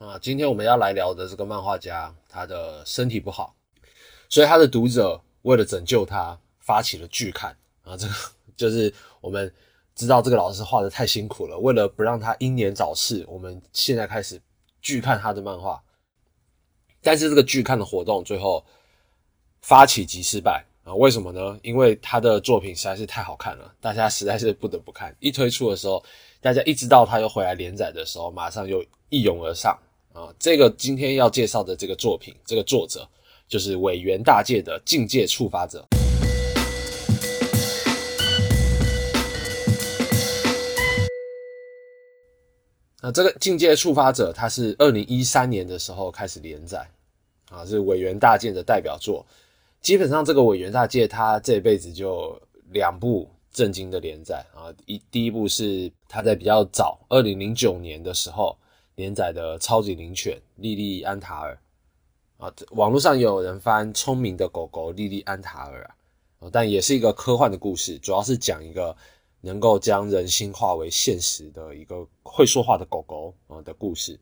啊，今天我们要来聊的这个漫画家，他的身体不好，所以他的读者为了拯救他，发起了拒看啊。这个就是我们知道这个老师画的太辛苦了，为了不让他英年早逝，我们现在开始拒看他的漫画。但是这个拒看的活动最后发起即失败啊？为什么呢？因为他的作品实在是太好看了，大家实在是不得不看。一推出的时候，大家一知道他又回来连载的时候，马上又一涌而上。啊，这个今天要介绍的这个作品，这个作者就是尾原大介的《境界触发者》。那这个《境界触发者》，它是二零一三年的时候开始连载，啊，是尾原大介的代表作。基本上，这个尾原大介他这辈子就两部震惊的连载啊，一第一部是他在比较早二零零九年的时候。连载的超级灵犬莉莉安塔尔啊，网络上也有人翻聪明的狗狗莉莉安塔尔啊，但也是一个科幻的故事，主要是讲一个能够将人心化为现实的一个会说话的狗狗啊的故事。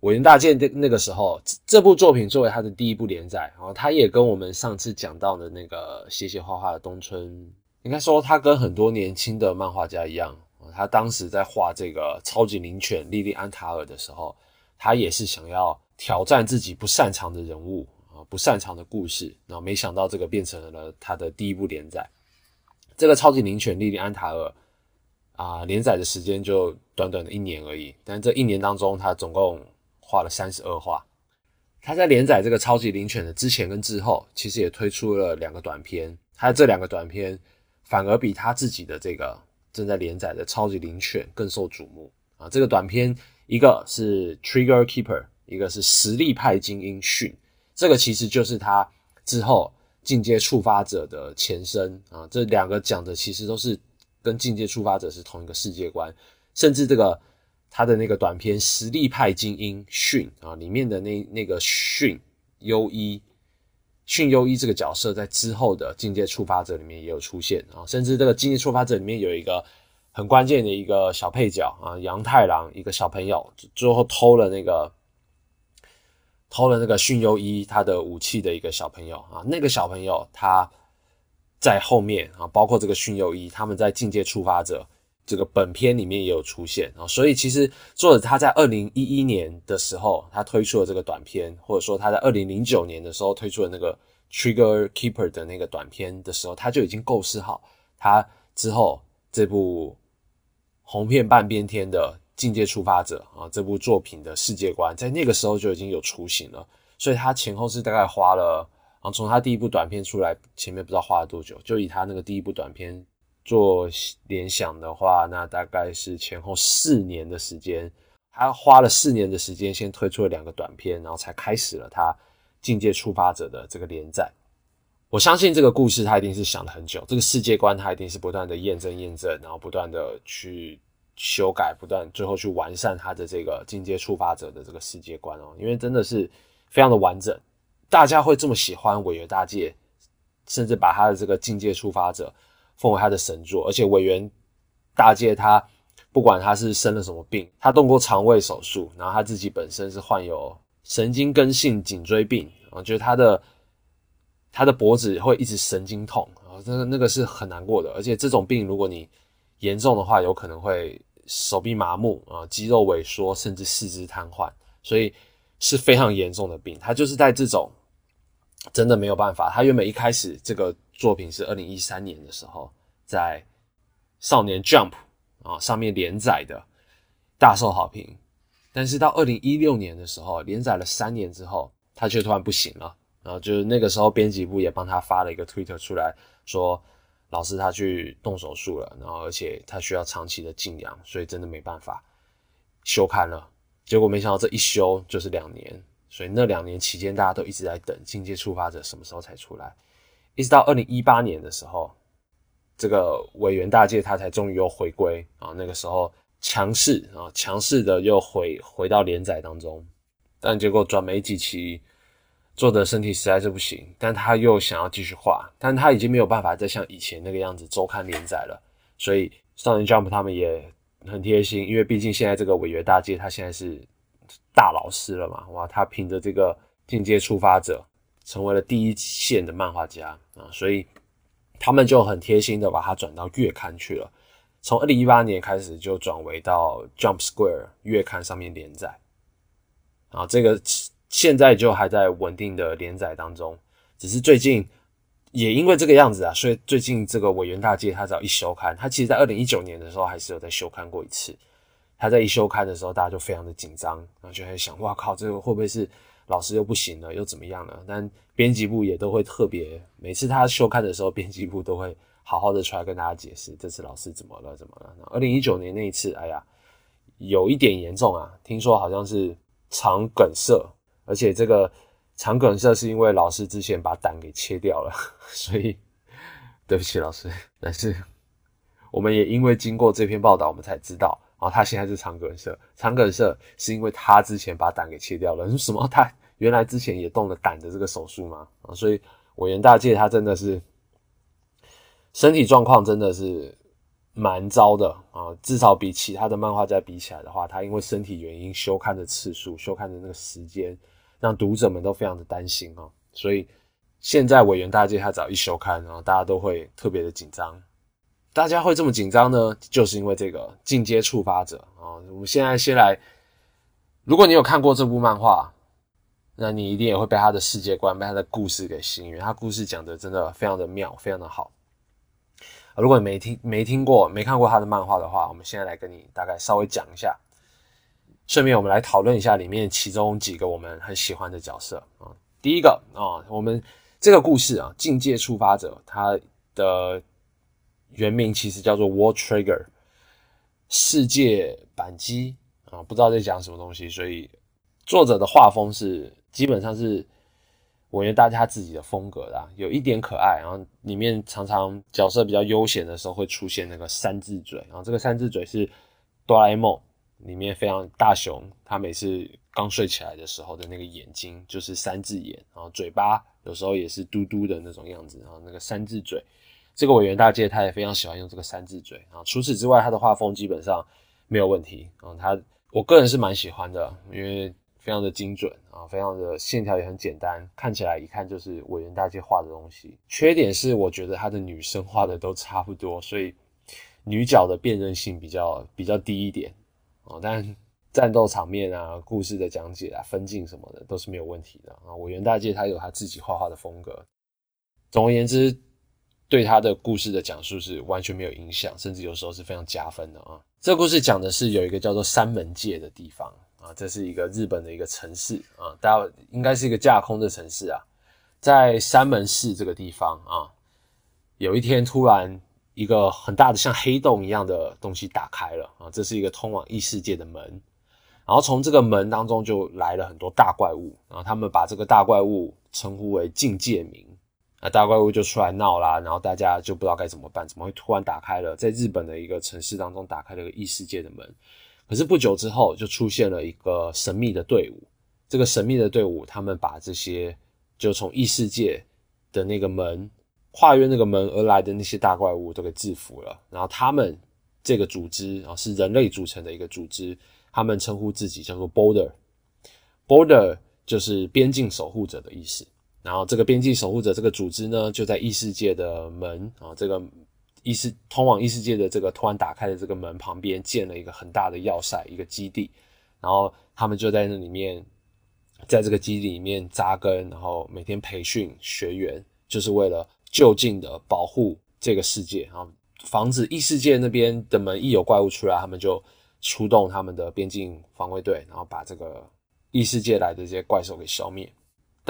尾原大剑的那个时候，这部作品作为他的第一部连载，然后他也跟我们上次讲到的那个写写画画的东村，应该说他跟很多年轻的漫画家一样。他当时在画这个超级灵犬莉莉安塔尔的时候，他也是想要挑战自己不擅长的人物啊，不擅长的故事。那没想到这个变成了他的第一部连载。这个超级灵犬莉莉安塔尔啊，连载的时间就短短的一年而已。但这一年当中，他总共画了三十二画。他在连载这个超级灵犬的之前跟之后，其实也推出了两个短片。他的这两个短片反而比他自己的这个。正在连载的超级灵犬更受瞩目啊！这个短片一个是 Trigger Keeper，一个是实力派精英训，这个其实就是他之后进阶触发者的前身啊！这两个讲的其实都是跟进阶触发者是同一个世界观，甚至这个他的那个短片实力派精英训啊里面的那那个训优一。训优一这个角色在之后的境界触发者里面也有出现啊，甚至这个境界触发者里面有一个很关键的一个小配角啊，杨太郎一个小朋友最后偷了那个偷了那个训优一他的武器的一个小朋友啊，那个小朋友他在后面啊，包括这个训优一他们在境界触发者。这个本片里面也有出现啊，所以其实作者他在二零一一年的时候，他推出了这个短片，或者说他在二零零九年的时候推出了那个 Trigger Keeper 的那个短片的时候，他就已经构思好他之后这部红片半边天的境界触发者啊这部作品的世界观，在那个时候就已经有雏形了，所以他前后是大概花了啊，从他第一部短片出来前面不知道花了多久，就以他那个第一部短片。做联想的话，那大概是前后四年的时间，他花了四年的时间，先推出了两个短片，然后才开始了他境界触发者的这个连载。我相信这个故事他一定是想了很久，这个世界观他一定是不断的验证验证，然后不断的去修改，不断最后去完善他的这个境界触发者的这个世界观哦，因为真的是非常的完整，大家会这么喜欢尾原大界，甚至把他的这个境界触发者。奉为他的神作，而且委员大介他不管他是生了什么病，他动过肠胃手术，然后他自己本身是患有神经根性颈椎病啊，就是他的他的脖子会一直神经痛啊，那个那个是很难过的，而且这种病如果你严重的话，有可能会手臂麻木啊，肌肉萎缩，甚至四肢瘫痪，所以是非常严重的病。他就是在这种真的没有办法，他原本一开始这个。作品是二零一三年的时候在少年 Jump 啊上面连载的，大受好评。但是到二零一六年的时候，连载了三年之后，他却突然不行了。然后就是那个时候，编辑部也帮他发了一个 Twitter 出来说，老师他去动手术了，然后而且他需要长期的静养，所以真的没办法休刊了。结果没想到这一休就是两年，所以那两年期间，大家都一直在等《境界触发者》什么时候才出来。一直到二零一八年的时候，这个委员大介他才终于又回归啊，那个时候强势啊，强势的又回回到连载当中，但结果转没几期，作者身体实在是不行，但他又想要继续画，但他已经没有办法再像以前那个样子周刊连载了，所以少年 Jump 他们也很贴心，因为毕竟现在这个委员大介他现在是大老师了嘛，哇，他凭着这个境界触发者成为了第一线的漫画家啊，所以他们就很贴心的把他转到月刊去了。从二零一八年开始就转为到 Jump Square 月刊上面连载，啊，这个现在就还在稳定的连载当中，只是最近也因为这个样子啊，所以最近这个委员大街他只要一休刊，他其实在二零一九年的时候还是有在休刊过一次，他在一休刊的时候大家就非常的紧张，然后就在想，哇靠，这个会不会是老师又不行了，又怎么样了？但编辑部也都会特别，每次他休刊的时候，编辑部都会。好好的出来跟大家解释，这次老师怎么了？怎么了？二零一九年那一次，哎呀，有一点严重啊！听说好像是肠梗塞，而且这个肠梗塞是因为老师之前把胆给切掉了，所以对不起老师。但是我们也因为经过这篇报道，我们才知道啊，他现在是肠梗塞。肠梗塞是因为他之前把胆给切掉了。什么？他原来之前也动了胆的这个手术吗？啊，所以委员大介他真的是。身体状况真的是蛮糟的啊，至少比其他的漫画家比起来的话，他因为身体原因休刊的次数、休刊的那个时间，让读者们都非常的担心啊。所以现在委员大介他只要一休刊，然后大家都会特别的紧张。大家会这么紧张呢，就是因为这个进阶触发者啊。我们现在先来，如果你有看过这部漫画，那你一定也会被他的世界观、被他的故事给吸引，他故事讲的真的非常的妙，非常的好。如果你没听没听过没看过他的漫画的话，我们现在来跟你大概稍微讲一下，顺便我们来讨论一下里面其中几个我们很喜欢的角色啊。第一个啊，我们这个故事啊，境界触发者，他的原名其实叫做 World Trigger，世界扳机啊，不知道在讲什么东西，所以作者的画风是基本上是。我觉得大家自己的风格啦，有一点可爱，然后里面常常角色比较悠闲的时候会出现那个三字嘴，然后这个三字嘴是哆啦 A 梦里面非常大雄，他每次刚睡起来的时候的那个眼睛就是三字眼，然后嘴巴有时候也是嘟嘟的那种样子，然后那个三字嘴，这个委员大介他也非常喜欢用这个三字嘴啊。除此之外，他的画风基本上没有问题啊，他我个人是蛮喜欢的，因为。非常的精准啊，非常的线条也很简单，看起来一看就是委员大介画的东西。缺点是我觉得他的女生画的都差不多，所以女角的辨认性比较比较低一点啊。但战斗场面啊、故事的讲解啊、分镜什么的都是没有问题的啊。委员大介他有他自己画画的风格，总而言之，对他的故事的讲述是完全没有影响，甚至有时候是非常加分的啊。这故事讲的是有一个叫做三门界的地方。啊，这是一个日本的一个城市啊，大家应该是一个架空的城市啊，在山门市这个地方啊，有一天突然一个很大的像黑洞一样的东西打开了啊，这是一个通往异世界的门，然后从这个门当中就来了很多大怪物，然后他们把这个大怪物称呼为境界名，啊，大怪物就出来闹啦，然后大家就不知道该怎么办，怎么会突然打开了在日本的一个城市当中打开了个异世界的门。可是不久之后，就出现了一个神秘的队伍。这个神秘的队伍，他们把这些就从异世界的那个门跨越那个门而来的那些大怪物都给制服了。然后他们这个组织啊，是人类组成的一个组织，他们称呼自己叫做 Border，Border 就是边境守护者的意思。然后这个边境守护者这个组织呢，就在异世界的门啊，这个。异世通往异世界的这个突然打开的这个门旁边建了一个很大的要塞，一个基地，然后他们就在那里面，在这个基地里面扎根，然后每天培训学员，就是为了就近的保护这个世界，啊防止异世界那边的门一有怪物出来，他们就出动他们的边境防卫队，然后把这个异世界来的这些怪兽给消灭。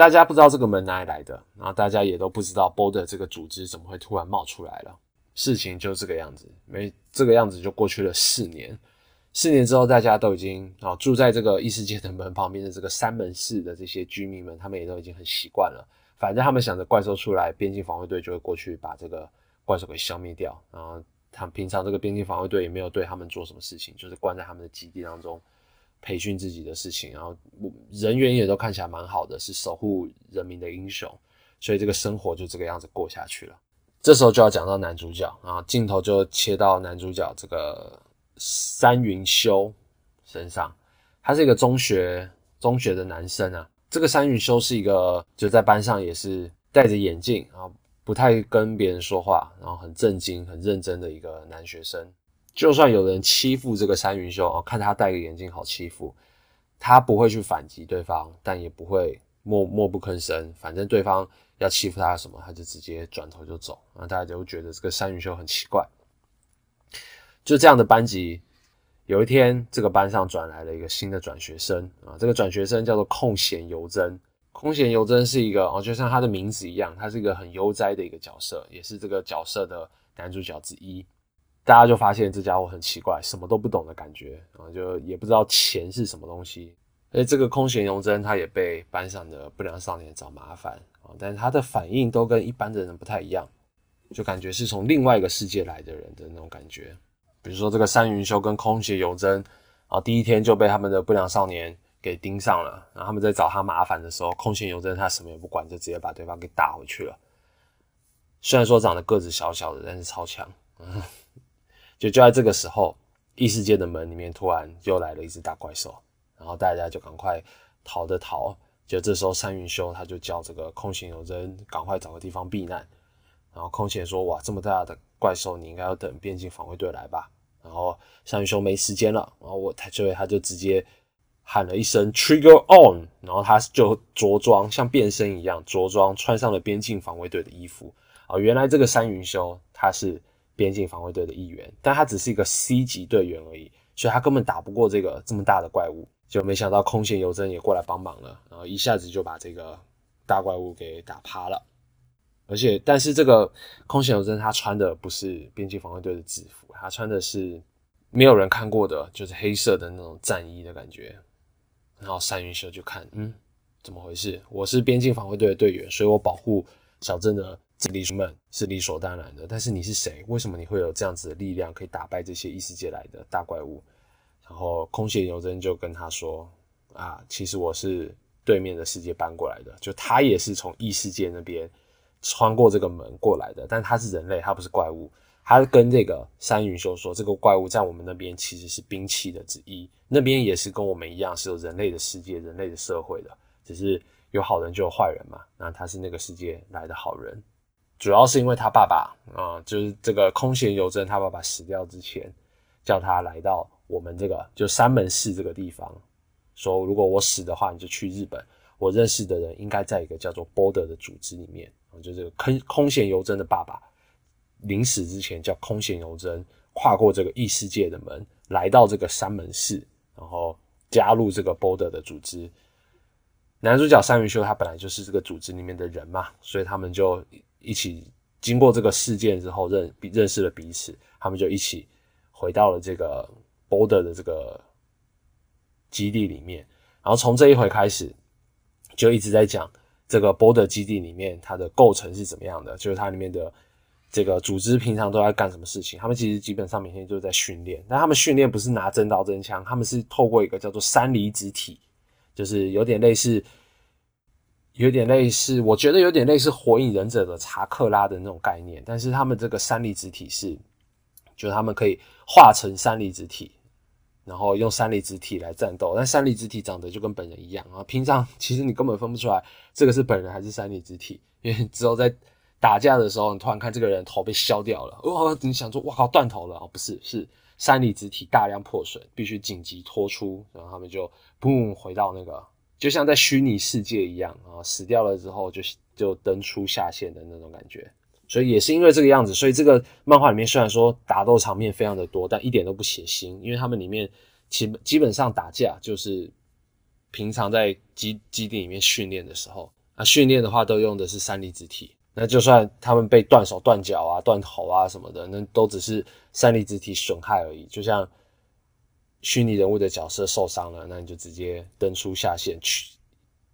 大家不知道这个门哪里来的，然后大家也都不知道 Border 这个组织怎么会突然冒出来了。事情就这个样子，没这个样子就过去了四年。四年之后，大家都已经啊住在这个异世界的门旁边的这个三门市的这些居民们，他们也都已经很习惯了。反正他们想着怪兽出来，边境防卫队就会过去把这个怪兽给消灭掉。然后他们平常这个边境防卫队也没有对他们做什么事情，就是关在他们的基地当中培训自己的事情。然后人员也都看起来蛮好的，是守护人民的英雄。所以这个生活就这个样子过下去了。这时候就要讲到男主角啊，镜头就切到男主角这个山云修身上。他是一个中学中学的男生啊。这个山云修是一个就在班上也是戴着眼镜啊，不太跟别人说话，然后很正经、很认真的一个男学生。就算有人欺负这个山云修哦，看他戴个眼镜好欺负，他不会去反击对方，但也不会默默不吭声。反正对方要欺负他什么，他就直接转头就走。啊大家就觉得这个山云修很奇怪。就这样的班级，有一天这个班上转来了一个新的转学生啊，这个转学生叫做空闲游真。空闲游真是一个哦，就像他的名字一样，他是一个很悠哉的一个角色，也是这个角色的男主角之一。大家就发现这家伙很奇怪，什么都不懂的感觉啊，就也不知道钱是什么东西。而且这个空闲荣真，他也被班上的不良少年找麻烦啊，但是他的反应都跟一般的人不太一样，就感觉是从另外一个世界来的人的那种感觉。比如说这个山云修跟空闲游真啊，第一天就被他们的不良少年给盯上了，然后他们在找他麻烦的时候，空闲游真他什么也不管，就直接把对方给打回去了。虽然说长得个子小小的，但是超强。嗯就就在这个时候，异世界的门里面突然又来了一只大怪兽，然后大家就赶快逃的逃。就这时候，山云修他就叫这个空闲有真赶快找个地方避难。然后空闲说：“哇，这么大的怪兽，你应该要等边境防卫队来吧？”然后山云修没时间了，然后我他就他就直接喊了一声 “Trigger on”，然后他就着装像变身一样着装，穿上了边境防卫队的衣服。哦，原来这个山云修他是。边境防卫队的一员，但他只是一个 C 级队员而已，所以他根本打不过这个这么大的怪物。就没想到空闲游真也过来帮忙了，然后一下子就把这个大怪物给打趴了。而且，但是这个空闲游真他穿的不是边境防卫队的制服，他穿的是没有人看过的，就是黑色的那种战衣的感觉。然后山云秀就看，嗯，怎么回事？我是边境防卫队的队员，所以我保护小镇的。这里们是理所当然的，但是你是谁？为什么你会有这样子的力量，可以打败这些异世界来的大怪物？然后空闲游真就跟他说：“啊，其实我是对面的世界搬过来的，就他也是从异世界那边穿过这个门过来的，但他是人类，他不是怪物。他跟这个山云修说，这个怪物在我们那边其实是兵器的之一，那边也是跟我们一样是有人类的世界、人类的社会的，只是有好人就有坏人嘛。那他是那个世界来的好人。”主要是因为他爸爸啊，就是这个空闲游真，他爸爸死掉之前，叫他来到我们这个就三门市这个地方，说如果我死的话，你就去日本。我认识的人应该在一个叫做 Border 的组织里面啊，就是空空闲游真的爸爸临死之前叫空闲游真跨过这个异世界的门，来到这个三门市，然后加入这个 Border 的组织。男主角三云修他本来就是这个组织里面的人嘛，所以他们就。一起经过这个事件之后认认识了彼此，他们就一起回到了这个 Border 的这个基地里面。然后从这一回开始，就一直在讲这个 Border 基地里面它的构成是怎么样的，就是它里面的这个组织平常都在干什么事情。他们其实基本上每天就在训练，但他们训练不是拿真刀真枪，他们是透过一个叫做三离子体，就是有点类似。有点类似，我觉得有点类似《火影忍者》的查克拉的那种概念，但是他们这个三离子体是，就他们可以化成三离子体，然后用三离子体来战斗。但三离子体长得就跟本人一样啊，平常其实你根本分不出来这个是本人还是三离子体，因为只有在打架的时候，你突然看这个人头被削掉了，哇，你想说哇靠断头了哦，不是，是三离子体大量破损，必须紧急拖出，然后他们就嘣回到那个。就像在虚拟世界一样啊，死掉了之后就就登出下线的那种感觉，所以也是因为这个样子，所以这个漫画里面虽然说打斗场面非常的多，但一点都不血腥，因为他们里面基基本上打架就是平常在基基地里面训练的时候，啊训练的话都用的是三离子体，那就算他们被断手断脚啊断头啊什么的，那都只是三离子体损害而已，就像。虚拟人物的角色受伤了，那你就直接登出下线，去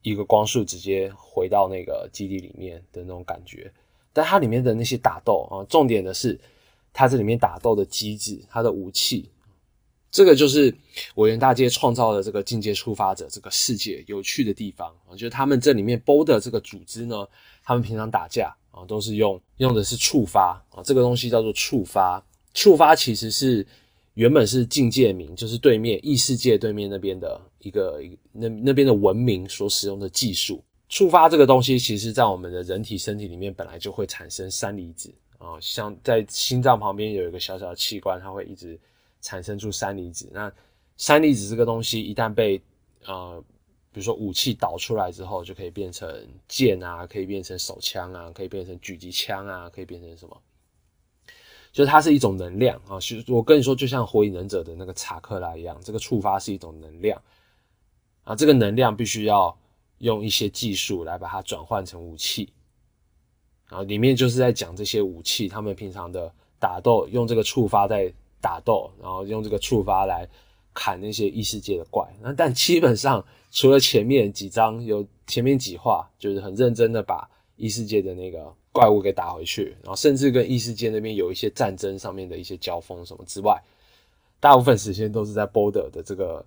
一个光束直接回到那个基地里面的那种感觉。但它里面的那些打斗啊，重点的是它这里面打斗的机制，它的武器，这个就是我原大街创造的这个境界触发者这个世界有趣的地方啊，就是他们这里面 BOD 这个组织呢，他们平常打架啊都是用用的是触发啊，这个东西叫做触发，触发其实是。原本是境界名，就是对面异世界对面那边的一个那那边的文明所使用的技术。触发这个东西，其实在我们的人体身体里面本来就会产生三离子啊，像在心脏旁边有一个小小的器官，它会一直产生出三离子。那三离子这个东西一旦被呃，比如说武器导出来之后，就可以变成剑啊，可以变成手枪啊，可以变成狙击枪啊，可以变成什么？就是它是一种能量啊。其实我跟你说，就像火影忍者的那个查克拉一样，这个触发是一种能量啊，这个能量必须要。用一些技术来把它转换成武器，啊里面就是在讲这些武器，他们平常的打斗用这个触发在打斗，然后用这个触发来砍那些异世界的怪。那但基本上除了前面几章有前面几话，就是很认真的把异世界的那个怪物给打回去，然后甚至跟异世界那边有一些战争上面的一些交锋什么之外，大部分时间都是在 Border 的这个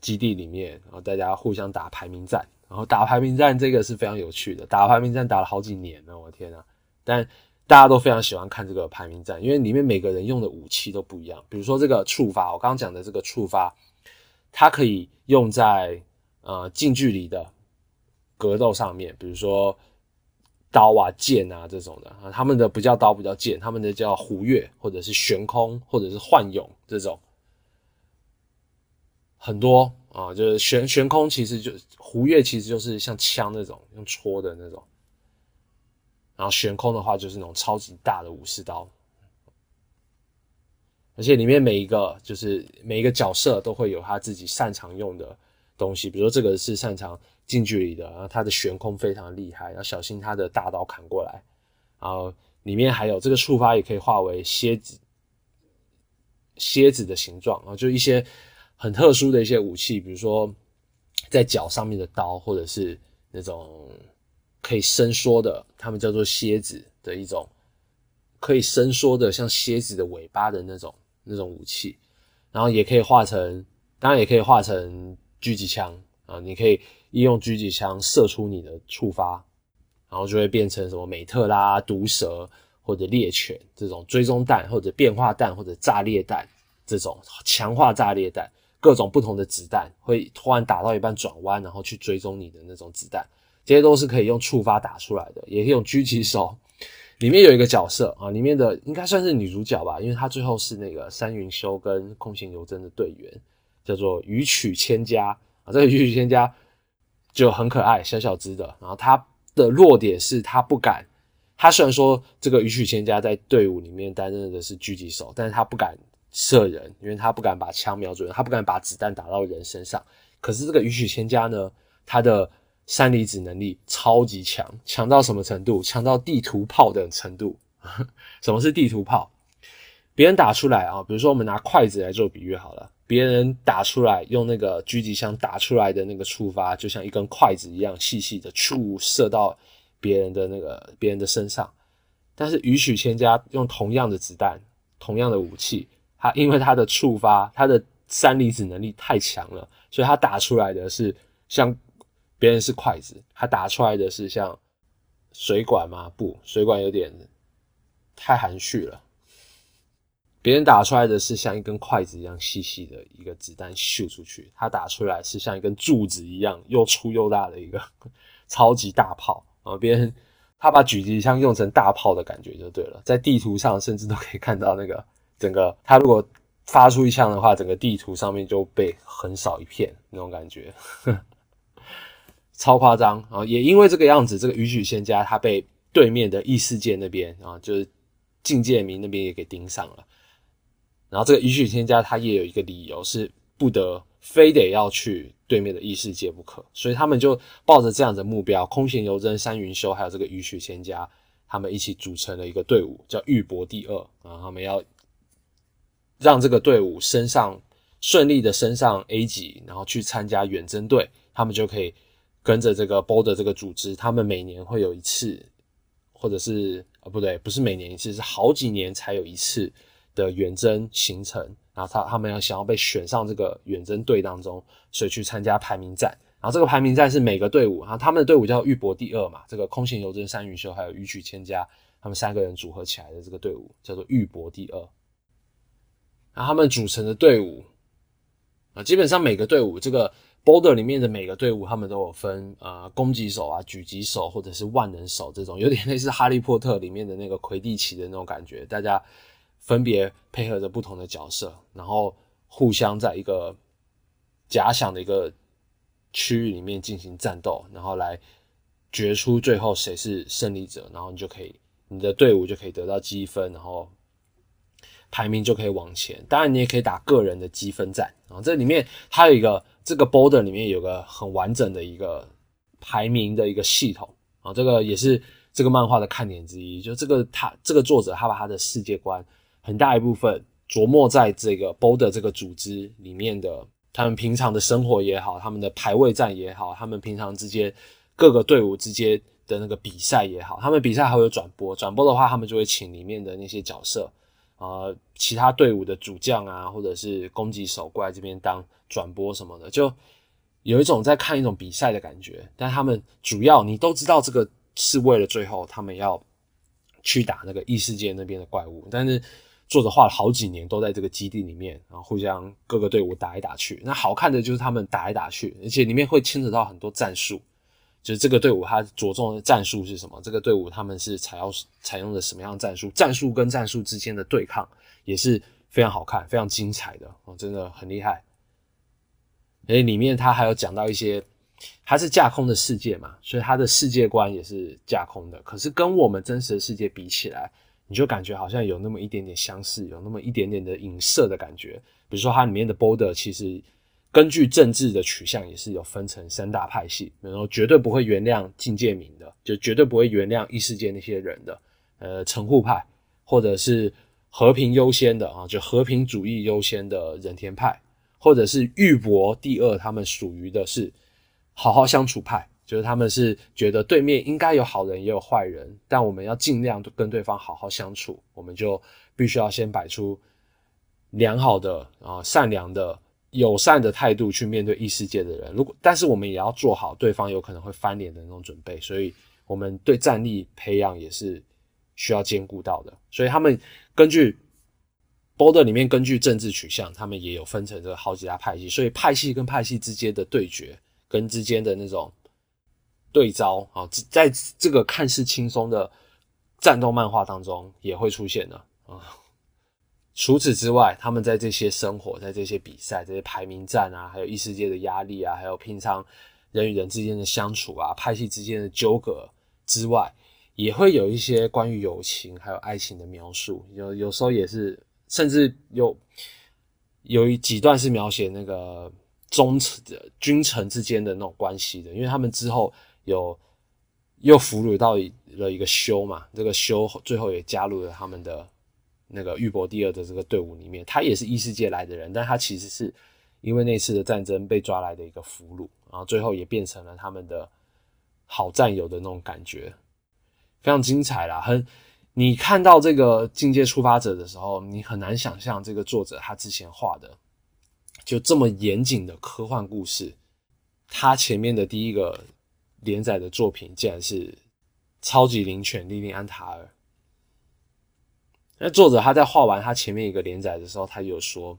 基地里面，然后大家互相打排名战。然后打排名战这个是非常有趣的，打排名战打了好几年了，我的天啊！但大家都非常喜欢看这个排名战，因为里面每个人用的武器都不一样。比如说这个触发，我刚刚讲的这个触发，它可以用在呃近距离的格斗上面，比如说刀啊、剑啊这种的啊，他们的不叫刀，不叫剑，他们的叫虎月或者是悬空或者是幻勇这种，很多。啊，就是悬悬空，其实就胡月，其实就是像枪那种用戳的那种。然后悬空的话，就是那种超级大的武士刀。而且里面每一个，就是每一个角色都会有他自己擅长用的东西。比如说这个是擅长近距离的，然后他的悬空非常厉害，要小心他的大刀砍过来。然后里面还有这个触发也可以化为蝎子，蝎子的形状啊，就一些。很特殊的一些武器，比如说在脚上面的刀，或者是那种可以伸缩的，他们叫做蝎子的一种可以伸缩的，像蝎子的尾巴的那种那种武器。然后也可以化成，当然也可以化成狙击枪啊，你可以利用狙击枪射出你的触发，然后就会变成什么美特拉、毒蛇或者猎犬这种追踪弹，或者变化弹，或者炸裂弹这种强化炸裂弹。各种不同的子弹会突然打到一半转弯，然后去追踪你的那种子弹，这些都是可以用触发打出来的，也可以用狙击手。里面有一个角色啊，里面的应该算是女主角吧，因为她最后是那个山云修跟空行游真的队员，叫做羽曲千家啊。这个羽曲千家就很可爱，小小只的。然后他的弱点是他不敢，他虽然说这个羽曲千家在队伍里面担任的是狙击手，但是他不敢。射人，因为他不敢把枪瞄准，他不敢把子弹打到人身上。可是这个羽曲千家呢，他的三离子能力超级强，强到什么程度？强到地图炮的程度。什么是地图炮？别人打出来啊，比如说我们拿筷子来做比喻好了，别人打出来用那个狙击枪打出来的那个触发，就像一根筷子一样细细的，触射到别人的那个别人的身上。但是羽曲千家用同样的子弹，同样的武器。他因为他的触发，他的三离子能力太强了，所以他打出来的是像别人是筷子，他打出来的是像水管吗？不，水管有点太含蓄了。别人打出来的是像一根筷子一样细细的一个子弹秀出去，他打出来是像一根柱子一样又粗又大的一个 超级大炮啊！别人他把狙击枪用成大炮的感觉就对了，在地图上甚至都可以看到那个。整个他如果发出一枪的话，整个地图上面就被横扫一片那种感觉，超夸张啊！也因为这个样子，这个羽曲仙家他被对面的异世界那边啊，就是境界民那边也给盯上了。然后这个雨雪千家他也有一个理由是不得非得要去对面的异世界不可，所以他们就抱着这样的目标，空闲游真、山云修还有这个雨雪千家，他们一起组成了一个队伍，叫玉博第二啊，他们要。让这个队伍升上顺利的升上 A 级，然后去参加远征队，他们就可以跟着这个 BOD 这个组织，他们每年会有一次，或者是啊不对，不是每年一次，是好几年才有一次的远征行程。然后他他们要想要被选上这个远征队当中，所以去参加排名战。然后这个排名战是每个队伍，然后他们的队伍叫玉博第二嘛，这个空行游真、山云修还有羽曲千家，他们三个人组合起来的这个队伍叫做玉博第二。那他们组成的队伍啊，基本上每个队伍这个 border 里面的每个队伍，他们都有分呃攻击手啊、狙击手或者是万能手这种，有点类似哈利波特里面的那个魁地奇的那种感觉。大家分别配合着不同的角色，然后互相在一个假想的一个区域里面进行战斗，然后来决出最后谁是胜利者，然后你就可以你的队伍就可以得到积分，然后。排名就可以往前，当然你也可以打个人的积分战啊。这里面它有一个这个 border 里面有个很完整的一个排名的一个系统啊，这个也是这个漫画的看点之一。就这个他这个作者他把他的世界观很大一部分琢磨在这个 Boulder 这个组织里面的，他们平常的生活也好，他们的排位战也好，他们平常之间各个队伍之间的那个比赛也好，他们比赛还会有转播，转播的话他们就会请里面的那些角色。呃，其他队伍的主将啊，或者是攻击手过来这边当转播什么的，就有一种在看一种比赛的感觉。但他们主要你都知道，这个是为了最后他们要去打那个异世界那边的怪物。但是作者画了好几年都在这个基地里面，然后互相各个队伍打来打去。那好看的就是他们打来打去，而且里面会牵扯到很多战术。就是这个队伍，它着重的战术是什么？这个队伍他们是采用采用的什么样的战术？战术跟战术之间的对抗也是非常好看、非常精彩的哦，真的很厉害。而且里面他还有讲到一些，它是架空的世界嘛，所以它的世界观也是架空的。可是跟我们真实的世界比起来，你就感觉好像有那么一点点相似，有那么一点点的影射的感觉。比如说它里面的 border，其实。根据政治的取向，也是有分成三大派系，然后绝对不会原谅境界民的，就绝对不会原谅异世界那些人的，呃，城户派，或者是和平优先的啊，就和平主义优先的人田派，或者是玉帛第二，他们属于的是好好相处派，就是他们是觉得对面应该有好人也有坏人，但我们要尽量跟对方好好相处，我们就必须要先摆出良好的啊善良的。友善的态度去面对异世界的人，如果但是我们也要做好对方有可能会翻脸的那种准备，所以我们对战力培养也是需要兼顾到的。所以他们根据 border 里面根据政治取向，他们也有分成这好几大派系，所以派系跟派系之间的对决跟之间的那种对招啊，在这个看似轻松的战斗漫画当中也会出现的啊。除此之外，他们在这些生活在这些比赛、这些排名战啊，还有异世界的压力啊，还有平常人与人之间的相处啊，派系之间的纠葛之外，也会有一些关于友情还有爱情的描述。有有时候也是，甚至有有一几段是描写那个忠臣的君臣之间的那种关系的，因为他们之后有又俘虏到了一个修嘛，这个修最后也加入了他们的。那个玉博第二的这个队伍里面，他也是异世界来的人，但他其实是因为那次的战争被抓来的一个俘虏，然后最后也变成了他们的好战友的那种感觉，非常精彩啦。很，你看到这个境界出发者的时候，你很难想象这个作者他之前画的就这么严谨的科幻故事，他前面的第一个连载的作品竟然是超级灵犬莉莉安塔尔。那作者他在画完他前面一个连载的时候，他有说，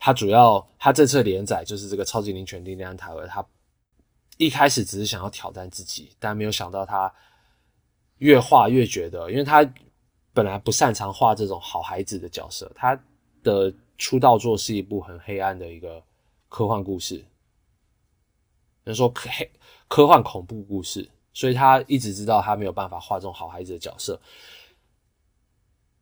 他主要他这次连载就是这个超级灵犬莉莉安塔尔，他一开始只是想要挑战自己，但没有想到他越画越觉得，因为他本来不擅长画这种好孩子的角色，他的出道作是一部很黑暗的一个科幻故事，人说科黑科幻恐怖故事，所以他一直知道他没有办法画这种好孩子的角色。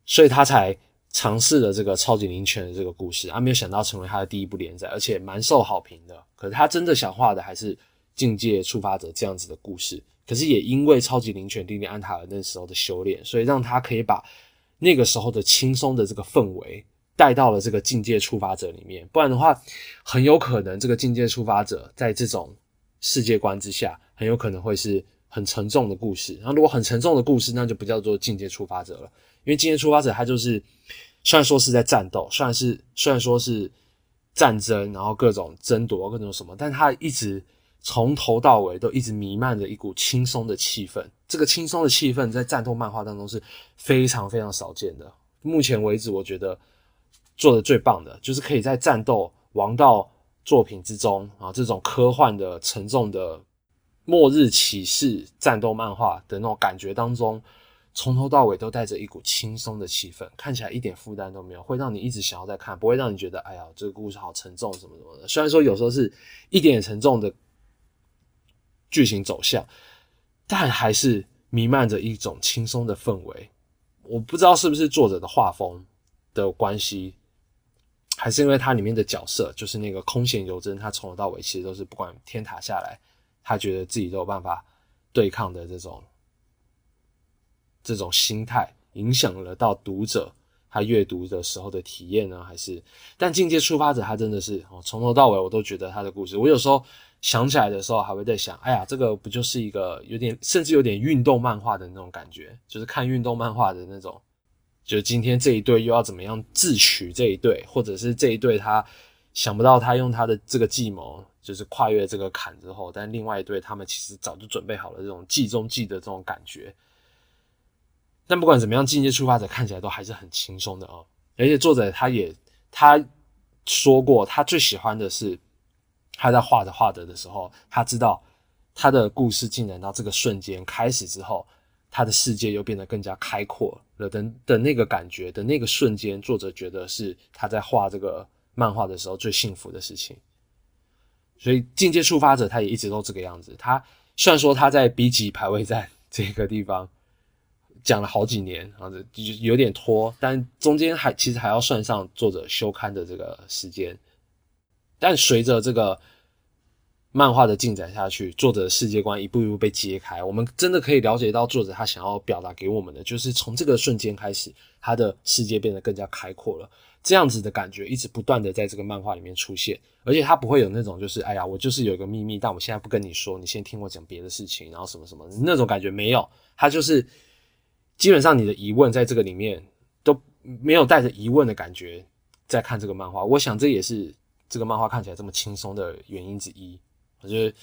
所以他才尝试了这个超级灵犬的这个故事，啊，没有想到成为他的第一部连载，而且蛮受好评的。可是他真的想画的还是境界触发者这样子的故事。可是也因为超级灵犬弟弟安塔尔那时候的修炼，所以让他可以把那个时候的轻松的这个氛围带到了这个境界触发者里面。不然的话，很有可能这个境界触发者在这种世界观之下，很有可能会是很沉重的故事。然后如果很沉重的故事，那就不叫做境界触发者了。因为今天出发者他就是，虽然说是在战斗，虽然是虽然说是战争，然后各种争夺各种什么，但他一直从头到尾都一直弥漫着一股轻松的气氛。这个轻松的气氛在战斗漫画当中是非常非常少见的。目前为止，我觉得做的最棒的就是可以在战斗王道作品之中啊，这种科幻的沉重的末日骑士战斗漫画的那种感觉当中，从头到尾都带着一股轻松的气氛，看起来一点负担都没有，会让你一直想要再看，不会让你觉得哎呀这个故事好沉重什么什么的。虽然说有时候是一点沉重的剧情走向，但还是弥漫着一种轻松的氛围。我不知道是不是作者的画风的关系。还是因为它里面的角色，就是那个空闲游真，他从头到尾其实都是不管天塌下来，他觉得自己都有办法对抗的这种这种心态，影响了到读者他阅读的时候的体验呢？还是？但境界出发者他真的是哦，从头到尾我都觉得他的故事，我有时候想起来的时候还会在想，哎呀，这个不就是一个有点甚至有点运动漫画的那种感觉，就是看运动漫画的那种。就今天这一队又要怎么样智取这一队，或者是这一队他想不到他用他的这个计谋，就是跨越这个坎之后，但另外一队他们其实早就准备好了这种计中计的这种感觉。但不管怎么样，进阶出发者看起来都还是很轻松的哦。而且作者他也他说过，他最喜欢的是他在画着画着的时候，他知道他的故事进展到这个瞬间开始之后。他的世界又变得更加开阔了的的那个感觉的那个瞬间，作者觉得是他在画这个漫画的时候最幸福的事情。所以境界触发者他也一直都这个样子。他虽然说他在 B 级排位战 这个地方讲了好几年啊，就有点拖，但中间还其实还要算上作者休刊的这个时间。但随着这个。漫画的进展下去，作者的世界观一步一步被揭开，我们真的可以了解到作者他想要表达给我们的，就是从这个瞬间开始，他的世界变得更加开阔了。这样子的感觉一直不断的在这个漫画里面出现，而且他不会有那种就是哎呀，我就是有一个秘密，但我现在不跟你说，你先听我讲别的事情，然后什么什么那种感觉没有，他就是基本上你的疑问在这个里面都没有带着疑问的感觉在看这个漫画。我想这也是这个漫画看起来这么轻松的原因之一。就是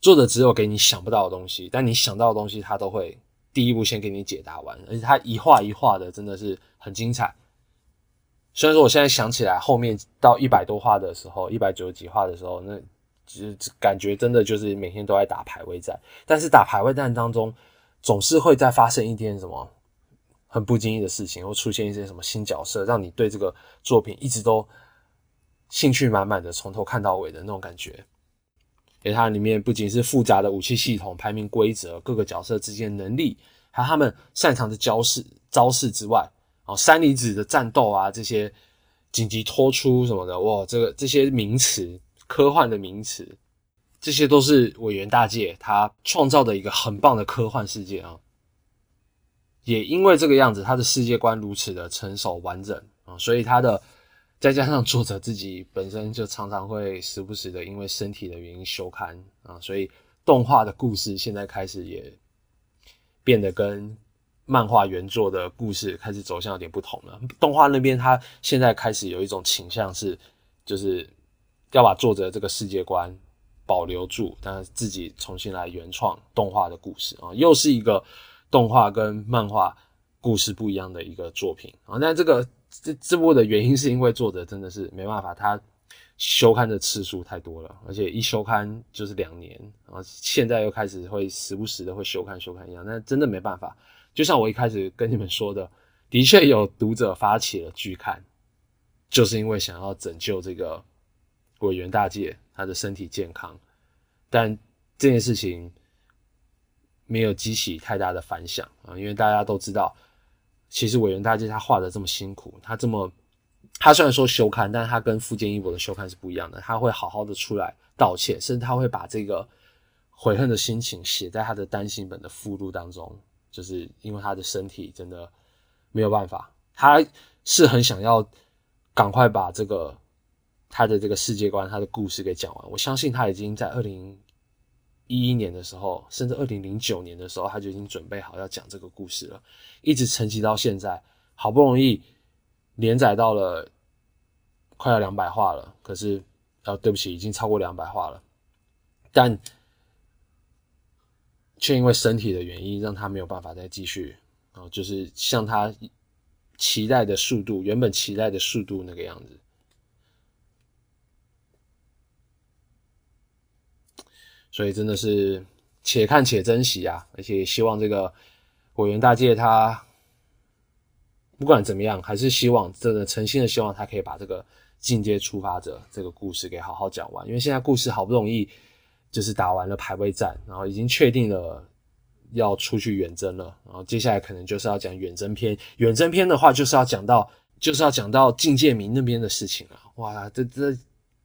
作者只有给你想不到的东西，但你想到的东西，他都会第一步先给你解答完，而且他一画一画的真的是很精彩。虽然说我现在想起来，后面到一百多画的时候，一百九十几画的时候，那其实感觉真的就是每天都在打排位战。但是打排位战当中，总是会在发生一点什么很不经意的事情，或出现一些什么新角色，让你对这个作品一直都。兴趣满满的从头看到尾的那种感觉，因为它里面不仅是复杂的武器系统、排名规则、各个角色之间能力，还有他们擅长的招式招式之外，哦，三里子的战斗啊，这些紧急拖出什么的，哇，这个这些名词，科幻的名词，这些都是委员大介他创造的一个很棒的科幻世界啊。也因为这个样子，他的世界观如此的成熟完整啊，所以他的。再加上作者自己本身就常常会时不时的因为身体的原因休刊啊，所以动画的故事现在开始也变得跟漫画原作的故事开始走向有点不同了。动画那边它现在开始有一种倾向是，就是要把作者这个世界观保留住，但是自己重新来原创动画的故事啊，又是一个动画跟漫画故事不一样的一个作品啊。那这个。这这部的原因是因为作者真的是没办法，他休刊的次数太多了，而且一休刊就是两年，然后现在又开始会时不时的会休刊休刊一样，那真的没办法。就像我一开始跟你们说的，的确有读者发起了拒刊，就是因为想要拯救这个委员大介他的身体健康，但这件事情没有激起太大的反响啊，因为大家都知道。其实委员大介他画的这么辛苦，他这么，他虽然说休刊，但是他跟富坚义博的休刊是不一样的。他会好好的出来道歉，甚至他会把这个悔恨的心情写在他的单行本的附录当中。就是因为他的身体真的没有办法，他是很想要赶快把这个他的这个世界观、他的故事给讲完。我相信他已经在二零。一一年的时候，甚至二零零九年的时候，他就已经准备好要讲这个故事了，一直沉寂到现在，好不容易连载到了快要两百话了。可是，啊，对不起，已经超过两百话了，但却因为身体的原因，让他没有办法再继续啊，就是像他期待的速度，原本期待的速度那个样子。所以真的是且看且珍惜啊！而且希望这个委员大介他不管怎么样，还是希望真的诚心的希望他可以把这个进阶出发者这个故事给好好讲完，因为现在故事好不容易就是打完了排位战，然后已经确定了要出去远征了，然后接下来可能就是要讲远征篇。远征篇的话，就是要讲到就是要讲到境界明那边的事情了。哇，这这。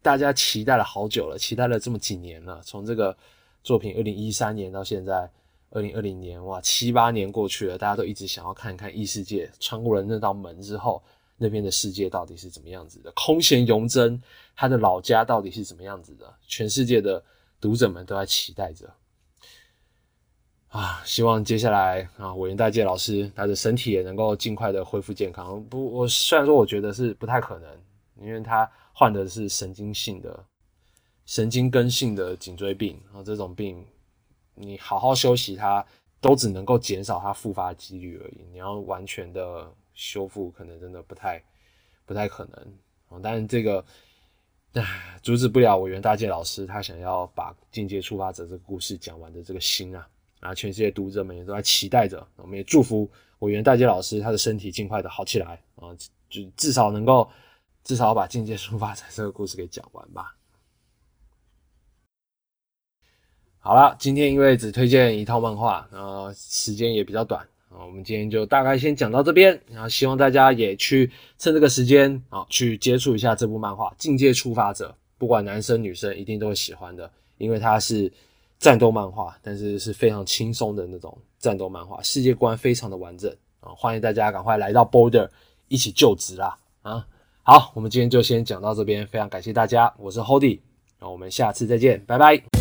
大家期待了好久了，期待了这么几年了。从这个作品二零一三年到现在二零二零年，哇，七八年过去了，大家都一直想要看看异世界穿过了那道门之后，那边的世界到底是怎么样子的？空闲永贞他的老家到底是怎么样子的？全世界的读者们都在期待着啊！希望接下来啊，委员大介老师他的身体也能够尽快的恢复健康。不，我虽然说我觉得是不太可能，因为他。患的是神经性的、神经根性的颈椎病啊，这种病你好好休息，它都只能够减少它复发几率而已。你要完全的修复，可能真的不太、不太可能啊。但是这个唉，阻止不了委员大介老师他想要把境界触发者这个故事讲完的这个心啊啊！全世界读者们也都在期待着，我们也祝福委员大介老师他的身体尽快的好起来啊，就至少能够。至少把境界书法这个故事给讲完吧。好了，今天因为只推荐一套漫画，然后时间也比较短啊，我们今天就大概先讲到这边。然后希望大家也去趁这个时间啊，去接触一下这部漫画《境界触发者》，不管男生女生一定都会喜欢的，因为它是战斗漫画，但是是非常轻松的那种战斗漫画，世界观非常的完整啊！欢迎大家赶快来到 Border 一起就职啦啊！好，我们今天就先讲到这边，非常感谢大家，我是 Hody，那我们下次再见，拜拜。